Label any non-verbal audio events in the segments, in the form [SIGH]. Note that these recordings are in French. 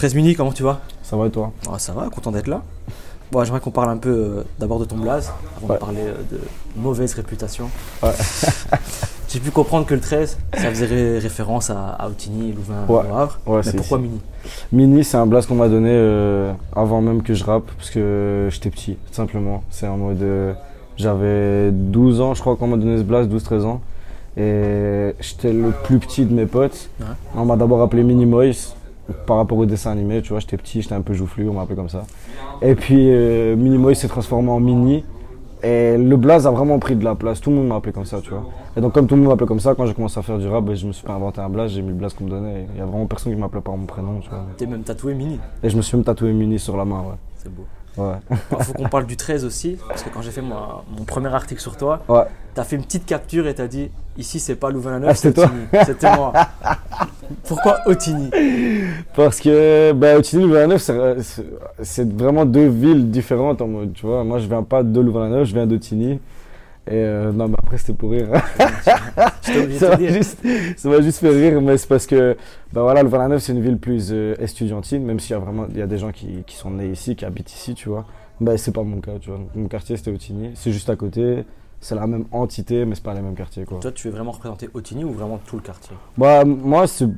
13 Mini, comment tu vas? Ça va et toi? Ah, Ça va, content d'être là. Bon, j'aimerais qu'on parle un peu euh, d'abord de ton blaze, avant Ouais. de parler euh, de mauvaise réputation. Ouais. [LAUGHS] J'ai pu comprendre que le 13, ça faisait ré- référence à, à Outigny, Louvain, Ouais. Havre. Mais pourquoi ici. Mini? Mini, c'est un blast qu'on m'a donné euh, avant même que je rappe, parce que j'étais petit, tout simplement. C'est en mode. J'avais 12 ans, je crois, qu'on m'a donné ce blast, 12-13 ans. Et j'étais le plus petit de mes potes. On m'a d'abord appelé Mini Moise par rapport au dessin animé, tu vois, j'étais petit, j'étais un peu joufflu, on m'a appelé comme ça. Et puis euh, Mini Moise s'est transformé en Mini. Et le blaze a vraiment pris de la place, tout le monde m'a appelé comme ça, tu vois. Et donc comme tout le monde m'appelait comme ça, quand j'ai commencé à faire du rap, ben, je me suis pas inventé un blaze, j'ai mis le blaze qu'on me donnait. Il y a vraiment personne qui m'appelait par mon prénom, tu vois. T'es même tatoué Mini. Et je me suis même tatoué Mini sur la main, C'est beau. ouais. Ouais. Il faut qu'on parle du 13 aussi, parce que quand j'ai fait mon premier article sur toi, Ouais. t'as fait une petite capture et t'as dit ici c'est pas Louvain-la-Neuve, Ah, c'était toi. C'était moi. [LAUGHS] Pourquoi Otigny Parce que ben, Otigny et Louvain-la-Neuve, c'est- vraiment deux villes différentes en mode, tu vois. Moi, je viens pas de Louvain-la-Neuve, je viens d'Otigny. Et euh, non, mais après, c'était pour rire. [LAUGHS] Ça m'a juste, juste fait rire, mais c'est parce que, ben voilà, Louvain-la-Neuve, c'est une ville plus euh, estudiantine, même s'il y a vraiment, il y a des gens qui, qui sont nés ici, qui habitent ici, tu vois. Ben, c'est pas mon cas, tu vois. Mon quartier, c'était Otigny. C'est juste à côté. C'est la même entité, mais c'est pas les mêmes quartiers, quoi. Toi, tu veux vraiment représenter Otigny ou vraiment tout le quartier? Bah, moi, c'est.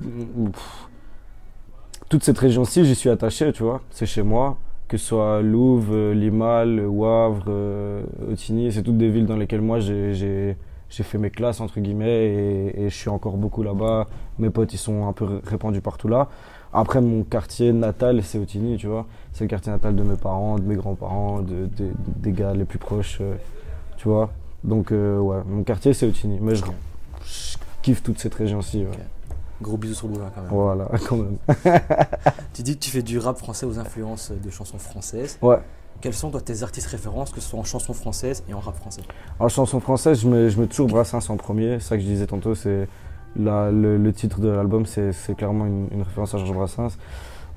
Toute cette région-ci, j'y suis attaché, tu vois. C'est chez moi. Que ce soit Louvre, euh, Limal, Wavre, euh, Otigny, c'est toutes des villes dans lesquelles moi j'ai- fait mes classes, entre guillemets, et, et je suis encore beaucoup là-bas. Mes potes, ils sont un peu ré- répandus partout là. Après, mon quartier natal, c'est Otigny, tu vois. C'est le quartier natal de mes parents, de mes grands-parents, de, de- des gars les plus proches, euh, tu vois. Donc, euh, ouais, mon quartier, c'est Otigny. Mais je, je kiffe toute cette région-ci, ouais. Gros bisous sur Louvain quand même. Voilà, [LAUGHS] quand même. [LAUGHS] Tu dis que tu fais du rap français aux influences de chansons françaises. Ouais. Quels sont toi, tes artistes références, que ce soit en chansons françaises et en rap français? En chanson française, je mets, je mets toujours Brassens en premier. C'est ça que je disais tantôt, c'est le, le titre de l'album, c'est c'est clairement une, une référence à Georges Brassens.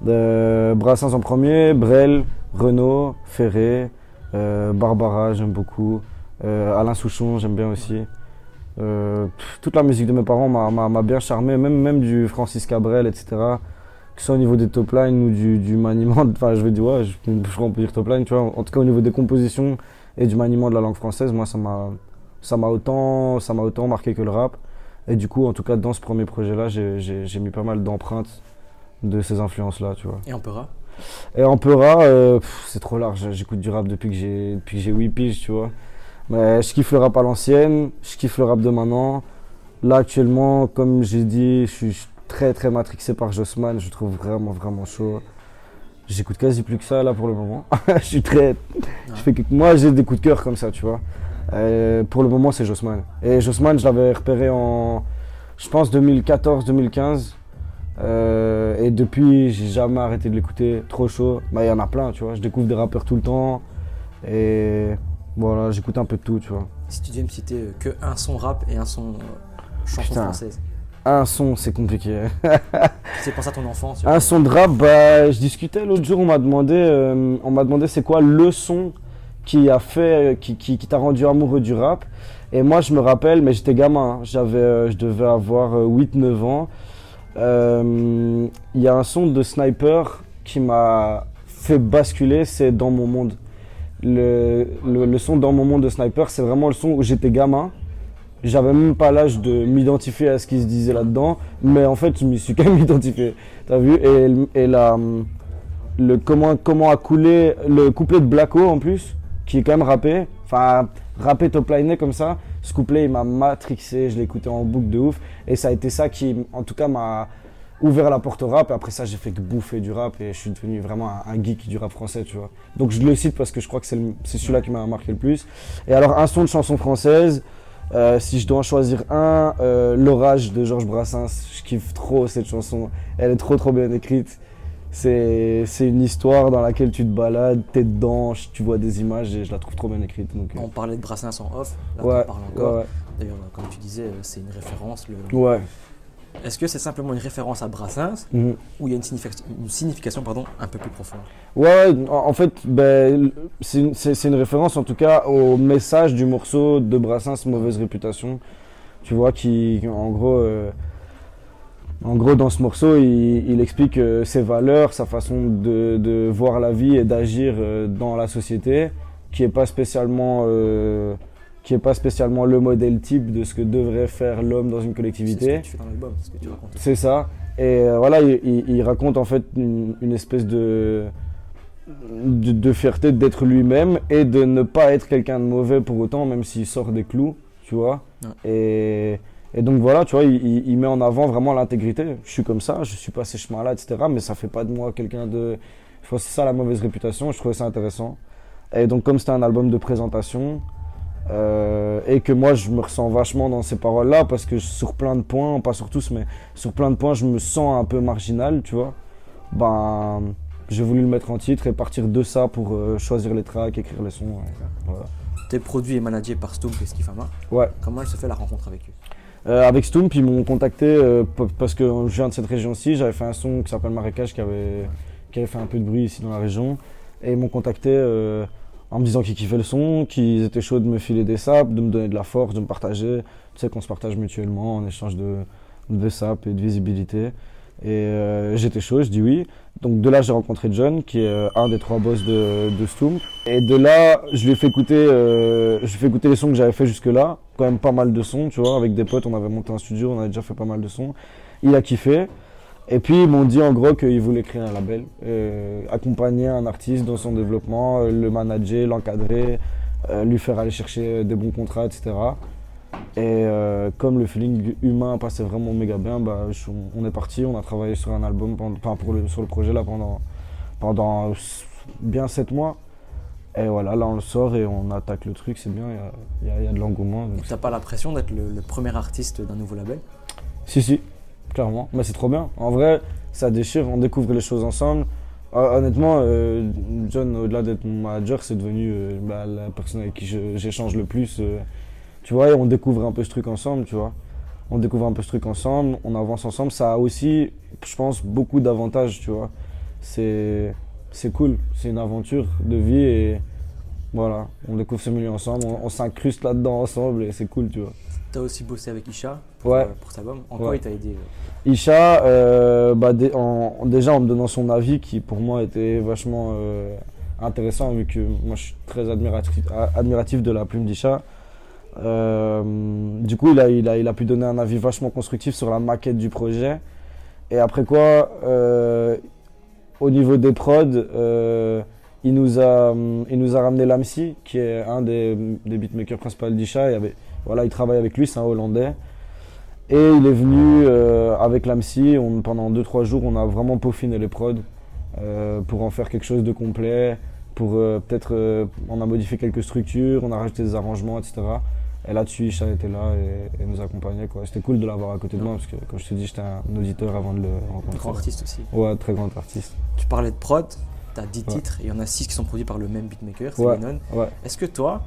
Euh, Brassens en premier, Brel, Renaud, Ferré, euh, Barbara, j'aime beaucoup. Euh, Alain Souchon, j'aime bien aussi. Euh, pff, toute la musique de mes parents m'a- bien charmé, même, même du Francis Cabrel, etc. Que ce soit au niveau des top lines ou du, du maniement, enfin je vais dire, ouais, je, je crois qu'on peut dire top line, tu vois. En tout cas au niveau des compositions et du maniement de la langue française, moi ça m'a ça m'a autant ça autant marqué que le rap. Et du coup, en tout cas dans ce premier projet-là, j'ai- mis pas mal d'empreintes de ces influences-là, tu vois. Et en Et en euh, c'est trop large. J'écoute du rap depuis que j'ai depuis que j'ai 8 piges, tu vois. Mais je kiffe le rap à l'ancienne, je kiffe le rap de maintenant. Là actuellement, comme j'ai dit, je suis très très matrixé par Jossman, je trouve vraiment vraiment chaud. J'écoute quasi plus que ça là pour le moment. [LAUGHS] je suis très je fais que moi j'ai des coups de cœur comme ça, tu vois. Euh, pour le moment, c'est Jossman. Et Jossman, je l'avais repéré en je pense 2014 2015. Euh, et depuis, j'ai jamais arrêté de l'écouter. Trop chaud. Bah, il y en a plein, tu vois. Je découvre des rappeurs tout le temps. Et voilà, j'écoute un peu de tout, tu vois. Si tu devais me citer euh, que un son rap et un son euh, chanson Putain. française. Un son, c'est compliqué. [LAUGHS] C'est pensé à ton enfance. Un son de rap, bah, je discutais l'autre jour, on m'a demandé, euh, on m'a demandé c'est quoi le son qui a fait, qui, qui, qui t'a rendu amoureux du rap. Et moi, je me rappelle, mais j'étais gamin, hein. j'avais, euh, je devais avoir 8-9 ans. Il y a un son de Sniper qui m'a fait basculer, c'est Dans mon monde. Le, le, son Dans mon monde de Sniper, c'est vraiment le son où j'étais gamin. J'avais même pas l'âge de m'identifier à ce qui se disait là-dedans, mais en fait, je m'y suis quand même [LAUGHS] identifié. T'as vu? Et, et la, le comment, comment a coulé le couplet de Blacko en plus, qui est quand même rappé, enfin, rappé top liné comme ça. Ce couplet, il m'a matrixé, je l'écoutais en boucle de ouf, et ça a été ça qui, en tout cas, m'a ouvert la porte au rap. Et après ça, j'ai fait que bouffer du rap, et je suis devenu vraiment un, un geek du rap français, tu vois. Donc je le cite parce que je crois que c'est celui-là qui m'a marqué le plus. Et alors, un son de chanson française. Euh, si je dois en choisir un, euh, L'orage de Georges Brassens, je kiffe trop cette chanson. Elle est trop trop bien écrite. C'est une histoire dans laquelle tu te balades, t'es dedans, tu vois des images et je la trouve trop bien écrite. Donc, euh, On parlait de Brassens en off, là ouais, on parle encore. ouais, D'ailleurs, comme tu disais, c'est une référence. le- ouais. Est-ce que c'est simplement une référence à Brassens Mhm. ou il y a une signification, une signification pardon, un peu plus profonde? Ouais, en fait, ben, c'est une, référence en tout cas au message du morceau de Brassens, Mauvaise réputation. Tu vois, qui, en gros, euh, En gros, dans ce morceau, il, il explique euh, ses valeurs, sa façon de, de voir la vie et d'agir euh, dans la société, qui est pas spécialement, qui est pas spécialement le modèle type de ce que devrait faire l'homme dans une C'est ce collectivité. que tu fais dans l'album, c'est ce que tu racontes. C'est ça. Et euh, voilà, il, il- il raconte en fait une, une espèce de, de, de fierté d'être lui-même et de ne pas être quelqu'un de mauvais pour autant, même s'il sort des clous, tu vois. Ouais. Et, et donc voilà, tu vois, il, il- il met en avant vraiment l'intégrité. Je suis comme ça, je suis pas ces chemins-là, etc. Mais ça fait pas de moi quelqu'un de. Je pense que c'est ça la mauvaise réputation. Je trouvais ça intéressant. Et donc, comme c'était un album de présentation, euh, et que moi je me ressens vachement dans ces paroles-là, parce que sur plein de points, pas sur tous, mais sur plein de points, je me sens un peu marginal, tu vois. Ben, j'ai voulu le mettre en titre et partir de ça pour euh, choisir les tracks, écrire les sons. Voilà. T'es produit et managé par Stoom et Skifama. Ouais. Comment elle se fait la rencontre avec eux? Euh, avec Stoomp, ils m'ont contacté euh, parce que je viens de cette région-ci. J'avais fait un son qui s'appelle Marécage qui avait, qui avait fait un peu de bruit ici dans la région. Et ils m'ont contacté en me disant qu'ils kiffaient le son, qu'ils étaient chauds de me filer des saps, de me donner de la force, de me partager. Tu sais qu'on se partage mutuellement en échange de, de saps et de visibilité. Et euh, j'étais chaud, je dis oui. Donc de là, j'ai rencontré John, qui est euh, un des trois boss de, de Stoomp. Et de là, je lui écouter, euh, je lui ai fait écouter les sons que j'avais fait jusque-là. Quand même pas mal de sons, tu vois. Avec des potes, on avait monté un studio, on avait déjà fait pas mal de sons. Il a kiffé. Et puis ils m'ont dit en gros qu'ils voulaient créer un label, euh, accompagner un artiste dans son développement, euh, le manager, l'encadrer, euh, lui faire aller chercher des bons contrats, etc. Et comme le feeling humain passait vraiment méga bien, bah, je- on est parti, on a travaillé sur un album, enfin, pour le, sur le projet là pendant, pendant bien 7 mois. Et voilà, là on le sort et on attaque le truc, c'est bien, il y a- y, y de l'engouement. donc t'as pas la pression d'être le, le premier artiste d'un nouveau label? Si, si, clairement. Mais c'est trop bien. En vrai, ça déchire, on découvre les choses ensemble. Euh, honnêtement, euh, John, au-delà d'être mon manager, c'est devenu euh, bah, la personne avec qui j'échange le plus. euh, tu vois, et on découvre un peu ce truc ensemble, tu vois. On découvre un peu ce truc ensemble, on avance ensemble. Ça a aussi, je pense, beaucoup d'avantages, tu vois. C'est, c'est cool, c'est une aventure de vie et voilà, on découvre ce milieu ensemble, on s'incruste là-dedans ensemble et c'est cool, tu vois. T'as aussi bossé avec Isha pour, Ouais. euh, pour cet album. En quoi il t'a aidé euh Isha, euh, bah, en- déjà en me donnant son avis qui pour moi était vachement euh, intéressant vu que moi je suis très admiratif, de la plume d'Isha. Euh, du coup il a, il, a, il a pu donner un avis vachement constructif sur la maquette du projet. Et après quoi, au niveau des prods, il, nous a, il nous a ramené Lamsi qui est un des, des beatmakers principaux d'Isha. Il, y avait- voilà, il travaille avec lui, c'est un Hollandais. Et il est venu euh, avec l'AMSI, on, pendant 2-3 jours, on a vraiment peaufiné les prods euh, pour en faire quelque chose de complet, pour euh, peut-être, on a modifié quelques structures, on a rajouté des arrangements, etc. Et là-dessus, Isha était là et, et nous accompagnait. C'était cool de l'avoir à côté de moi, parce que comme je te dis, j'étais un auditeur avant de le rencontrer. Grand artiste aussi. Ouais, très grand artiste. Tu parlais de prod, t'as 10 Ouais. titres et il y en a 6 qui sont produits par le même beatmaker, c'est. Ouais. Est-ce que toi,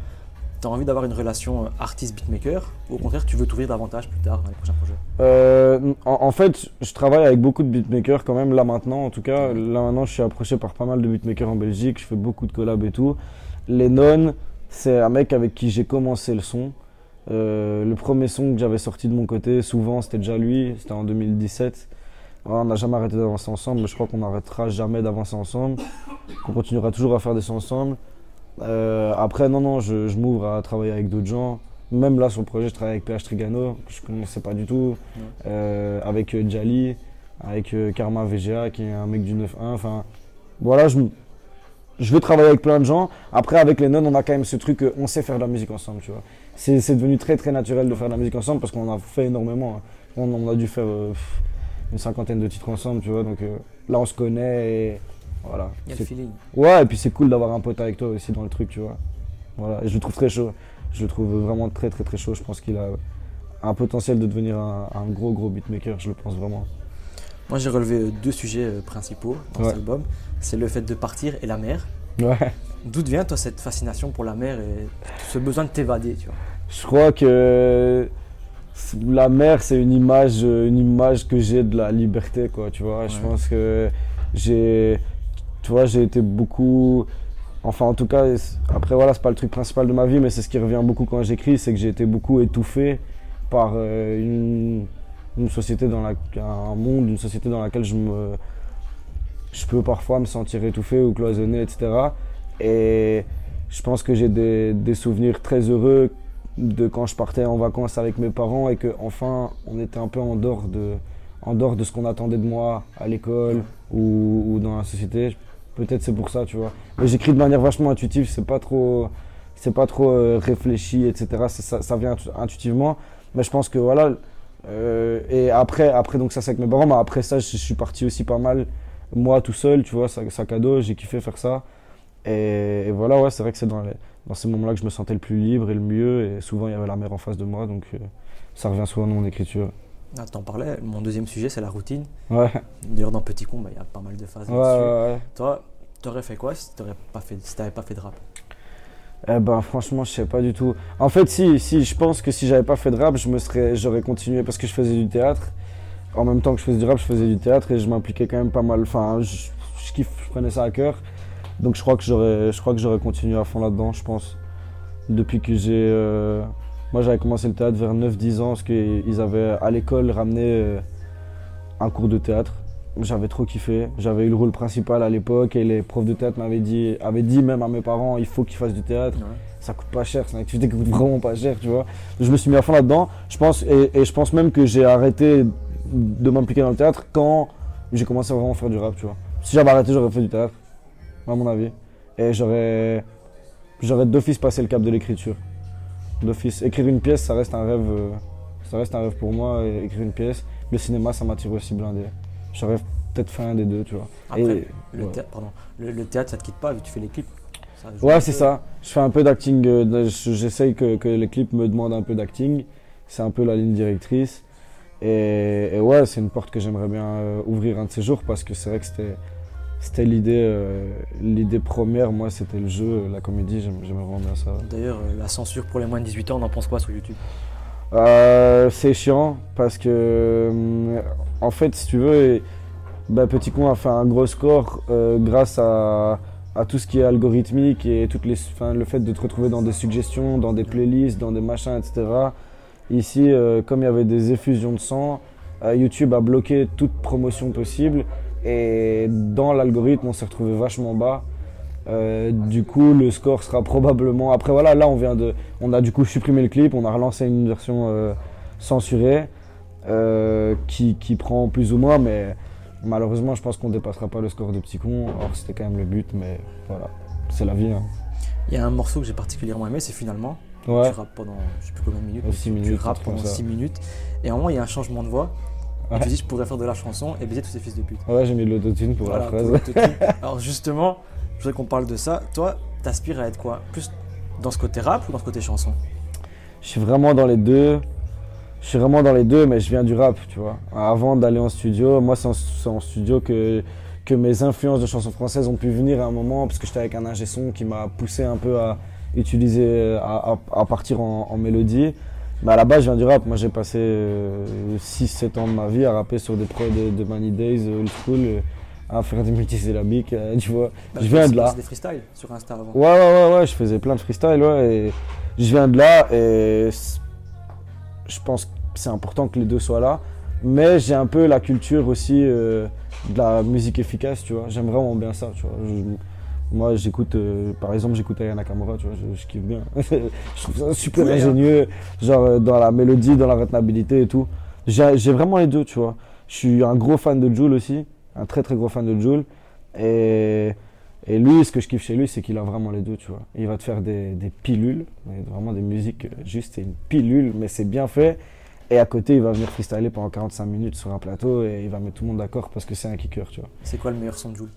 t'as envie d'avoir une relation euh, artiste-beatmaker ou au contraire tu veux t'ouvrir davantage plus tard dans les prochains projets? Euh, en, en fait, je travaille avec beaucoup de beatmakers quand même, là maintenant en tout cas. Là maintenant, je suis approché par pas mal de beatmakers en Belgique, je fais beaucoup de collabs et tout. Lennon, c'est un mec avec qui j'ai commencé le son. Euh, le premier son que j'avais sorti de mon côté, souvent, c'était déjà lui, c'était en 2017. Ouais, on n'a jamais arrêté d'avancer ensemble, mais je crois qu'on n'arrêtera jamais d'avancer ensemble. On continuera toujours à faire des sons ensemble. Euh, après, non, non, je, je m'ouvre à travailler avec d'autres gens. Même là, sur le projet, je travaille avec PH Trigano, que je ne connaissais pas du tout. Euh, avec euh, Jali, avec Karma VGA, qui est un mec du 9-1. Enfin, voilà, je, je veux travailler avec plein de gens. Après, avec les nonnes, on a quand même ce truc, on sait faire de la musique ensemble, tu vois. C'est c'est devenu très, très naturel de faire de la musique ensemble parce qu'on a fait énormément. hein. On, on a dû faire euh, une cinquantaine de titres ensemble, tu vois. Donc euh, là, on se connaît et voilà. Il y a le feeling. Ouais, et puis c'est cool d'avoir un pote avec toi aussi dans le truc, tu vois. Voilà, et je le trouve très chaud. Je le trouve vraiment très très très chaud. Je pense qu'il a un potentiel de devenir un, un gros gros beatmaker, je le pense vraiment. Moi j'ai relevé euh, deux sujets euh, principaux dans Ouais. cet album. C'est le fait de partir et la mer. Ouais. D'où vient toi cette fascination pour la mer et ce besoin de t'évader, tu vois? Je crois que la mer, c'est une image, une image que j'ai de la liberté, quoi, tu vois. Je pense que j'ai, tu vois, j'ai été beaucoup, enfin, en tout cas, après, voilà, c'est pas le truc principal de ma vie, mais c'est ce qui revient beaucoup quand j'écris, c'est que j'ai été beaucoup étouffé par euh, une, une société dans la, un monde, une société dans laquelle je me, je peux parfois me sentir étouffé ou cloisonné, etc. Et je pense que j'ai des, des souvenirs très heureux de quand je partais en vacances avec mes parents et que enfin on était un peu en dehors de, en dehors de ce qu'on attendait de moi à l'école ou, ou dans la société. Peut-être c'est pour ça, tu vois. Mais j'écris de manière vachement intuitive, c'est pas trop, c'est pas trop euh, réfléchi, etc. Ça, vient intu- intuitivement. Mais je pense que voilà. euh, et après, après donc ça c'est avec mes parents, mais après ça je, suis parti aussi pas mal moi tout seul, tu vois, sac, sac à dos, j'ai kiffé faire ça. Et, voilà, ouais, c'est vrai que c'est dans ces moments-là que je me sentais le plus libre et le mieux. Et souvent il y avait la mer en face de moi, donc euh, ça revient souvent dans mon écriture. Ah, T'en parlais, mon deuxième sujet c'est la routine. Ouais, D'ailleurs dans Petit Con, bah, il y a pas mal de phases ouais, ouais. Toi, t'aurais fait quoi si t'aurais pas fait, si t'avais pas fait de rap? Eh ben franchement je sais pas du tout. En fait si, si je pense que si j'avais pas fait de rap je me serais j'aurais continué parce que je faisais du théâtre. En même temps que je faisais du rap je faisais du théâtre et je m'impliquais quand même pas mal. Enfin je, je kiffe, je prenais ça à cœur. Donc je crois que j'aurais je crois que j'aurais continué à fond là-dedans je pense. Depuis que j'ai euh, moi j'avais commencé le théâtre vers 9-10 ans parce qu'ils avaient à l'école ramené euh, un cours de théâtre. J'avais trop kiffé. J'avais eu le rôle principal à l'époque et les profs de théâtre m'avaient dit, avaient dit même à mes parents il faut qu'ils fassent du théâtre ça coûte pas cher, c'est une activité qui coûte vraiment pas cher, tu vois. Je me suis mis à fond là-dedans. Je pense, et, et je pense même que j'ai arrêté de m'impliquer dans le théâtre quand j'ai commencé à vraiment faire du rap, tu vois. Si j'avais arrêté, j'aurais fait du théâtre, à mon avis. Et j'aurais, j'aurais d'office passé le cap de l'écriture. D'office. Écrire une pièce, ça reste un rêve, euh, ça reste un rêve pour moi. et écrire une pièce. Le cinéma, ça m'attire aussi blindé. J'aurais peut-être fait un des deux, tu vois. Après, Et- le, ouais. théâtre, pardon, le, le théâtre ça te quitte pas vu que tu fais les clips. Ça Ouais, c'est ça. Je fais un peu d'acting. euh, J'essaye que, que les clips me demandent un peu d'acting. C'est un peu la ligne directrice. Et, et ouais, c'est une porte que j'aimerais bien euh, ouvrir un de ces jours parce que c'est vrai que c'était c'était l'idée euh, l'idée première. Moi, c'était le jeu, la comédie. j'aime- J'aimais vraiment bien ça. D'ailleurs, euh, la censure pour les moins de 18 ans, on en pense quoi sur YouTube? Euh, c'est chiant parce que, en fait, si tu veux, bah, Petit Con a fait un gros score euh, grâce à, à tout ce qui est algorithmique et toutes les, le fait de te retrouver dans des suggestions, dans des playlists, dans des machins, etc. Ici, comme il y avait des effusions de sang, YouTube a bloqué toute promotion possible et dans l'algorithme, on s'est retrouvé vachement bas. Euh, du coup, le score sera probablement. Après, voilà, là, on vient de. On a du coup supprimé le clip, on a relancé une version euh, censurée euh, qui, qui prend plus ou moins, mais malheureusement, je pense qu'on dépassera pas le score de Petit Con. Or, c'était quand même le but, mais voilà, c'est la vie. hein. Il y a un morceau que j'ai particulièrement aimé, c'est finalement. Ouais, Tu rappes pendant je sais plus combien de minutes. Ouais, mais six tu- minutes, Tu rappes pendant ça. 6 minutes. Et à un moment, il y a un changement de voix. Ouais. tu dis, je pourrais faire de la chanson et baiser tous ces fils de pute. ouais j'ai mis de l'autotune pour Voilà, la phrase. [LAUGHS] Alors justement, je voudrais qu'on parle de ça. Toi, t'aspires à être quoi? Plus dans ce côté rap ou dans ce côté chanson? Je suis vraiment dans les deux. Je suis vraiment dans les deux, mais je viens du rap, tu vois. Avant d'aller en studio, moi, c'est en, studio que, que mes influences de chansons françaises ont pu venir à un moment, parce que j'étais avec un ingé son qui m'a poussé un peu à utiliser, à, à- à partir en, en mélodie. Mais à la base, je viens du rap. Moi, j'ai passé 6-7 ans de ma vie à rapper sur des prods de, de Money Days, old school, euh, à faire des multisyllabiques, euh, tu vois. Bah, je viens de là. Des freestyles sur Insta avant. Ouais, ouais, ouais, ouais, je faisais plein de freestyle, ouais, et je viens de là, et je pense que c'est important que les deux soient là, mais j'ai un peu la culture aussi euh, de la musique efficace, tu vois, j'aime vraiment bien ça, tu vois. Je- moi, j'écoute, euh, par exemple, j'écoute Ayana Nakamura, tu vois, je, je kiffe bien. [LAUGHS] je trouve ça super hein. ingénieux, genre euh, dans la mélodie, dans la retenabilité et tout. J'ai vraiment les deux, tu vois. Je suis un gros fan de Jules aussi, un très très gros fan de Jules, et... Et lui, ce que je kiffe chez lui, c'est qu'il a vraiment les deux, tu vois. Il va te faire des, des pilules, vraiment des musiques, euh, juste c'est une pilule, mais c'est bien fait. Et à côté, il va venir freestyler pendant 45 minutes sur un plateau et il va mettre tout le monde d'accord parce que c'est un kicker, tu vois. C'est quoi le meilleur son de Jules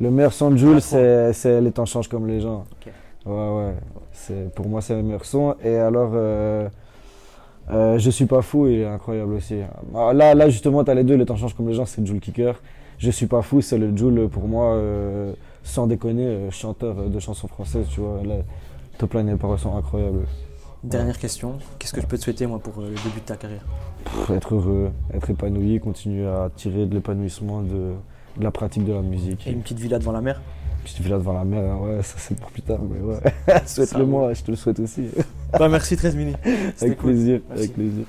Le meilleur son de Jules, c'est, Les temps changent comme les gens. Ouais, ouais. C'est, pour moi, c'est le meilleur son. Et alors, euh, euh, Je suis pas fou, il est incroyable aussi. Ah, Là, là justement, tu as les deux. Les temps changent comme les gens, c'est Jules Kicker. Je suis pas fou, c'est le Jules, pour moi, euh, sans déconner, euh, chanteur de chansons françaises, tu vois. Là, Top Line et les paroles sont incroyables. Dernière question. Qu'est-ce que je peux te souhaiter moi pour euh, le début de ta carrière? Pff, être heureux, être épanoui, continuer à tirer de l'épanouissement de, de la pratique de la musique. Et une petite villa devant la mer Petite villa devant la mer, ouais, ça c'est pour plus tard, mais ouais. [LAUGHS] Souhaite-le moi, je te le souhaite aussi. Bah merci 13 minutes. [LAUGHS] C'était Avec cool. plaisir, Merci. avec plaisir.